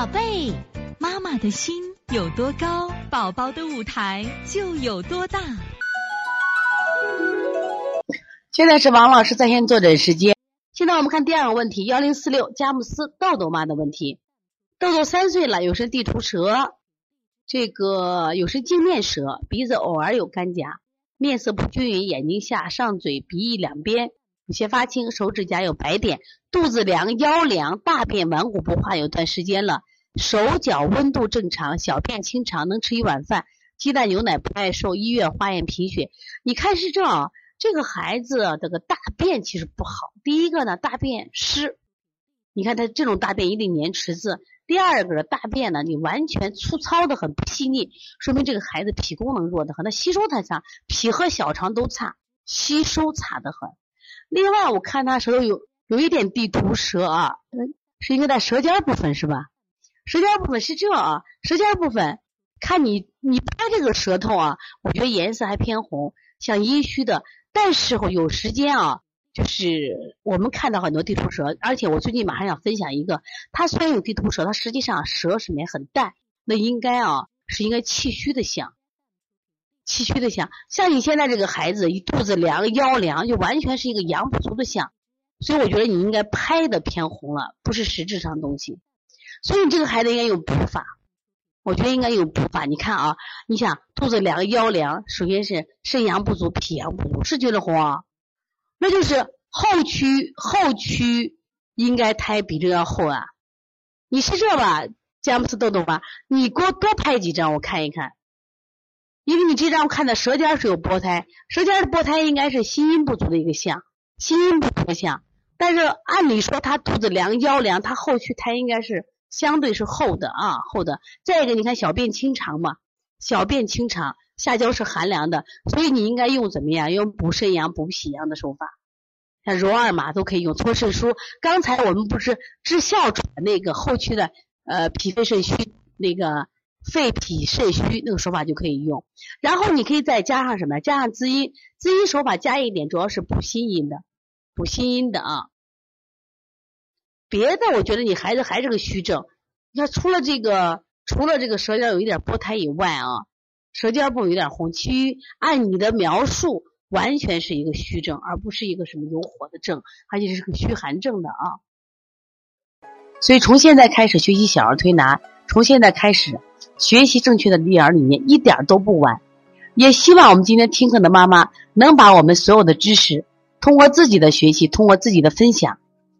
宝贝，妈妈的心有多高，宝宝的舞台就有多大。现在是王老师在线坐诊时间。现在我们看第二个问题，幺零四六佳木斯豆豆妈的问题。豆豆三岁了，有时地图舌，这个有时镜面舌，鼻子偶尔有干痂，面色不均匀，眼睛下、上嘴、鼻翼两边有些发青，手指甲有白点，肚子凉、腰凉，大便顽固不化有段时间了，手脚温度正常，小便清长，能吃一碗饭，鸡蛋牛奶不爱受，医院化验贫血。你看是这样，这个孩子这个大便其实不好。第一个呢，大便湿，你看他这种大便一定粘池子。第二个大便呢，你完全粗糙的很，不细腻，说明这个孩子脾功能弱的很，他吸收太差，脾和小肠都差，吸收差的很。另外，我看他舌头有有一点地图舌啊，是应该在舌尖部分是吧？舌尖部分是这啊，舌尖部分，看你你拍这个舌头啊，我觉得颜色还偏红，像阴虚的，但是有时间啊。就是我们看到很多地图舌，而且我最近马上想分享一个，它虽然有地图舌，它实际上舌里面很淡，那应该啊是应该气虚的象，气虚的象。像你现在这个孩子，一肚子凉、腰凉，就完全是一个阳不足的象，所以我觉得你应该拍的偏红了，不是实质上东西。所以你这个孩子应该有补法，我觉得应该有补法。你看啊，你想肚子凉、腰凉，首先是肾阳不足、脾阳不足，是觉得红啊。那就是后区后区应该胎比这要厚啊，你是这吧，佳木斯豆豆吧？你给我多拍几张我看一看，因为你这张我看的舌尖是有薄胎，舌尖的薄胎应该是心阴不足的一个象，心阴不足的象。但是按理说他肚子凉腰凉，他后区胎应该是相对是厚的啊，厚的。再一个你看小便清长嘛，小便清长。下焦是寒凉的，所以你应该用怎么样？用补肾阳、补脾阳的手法，像揉二马都可以用。搓肾腧，刚才我们不是治哮喘那个后期的呃脾肺肾虚那个肺脾肾虚那个手法就可以用。然后你可以再加上什么？加上滋阴，滋阴手法加一点，主要是补心阴的，补心阴的啊。别的我觉得你孩子还是个虚症，你看除了这个除了这个舌尖有一点薄胎以外啊。舌尖部有点红，其余按你的描述，完全是一个虚症，而不是一个什么有火的症，而且是个虚寒症的啊。所以从现在开始学习小儿推拿，从现在开始学习正确的育儿理念，一点都不晚。也希望我们今天听课的妈妈能把我们所有的知识，通过自己的学习，通过自己的分享，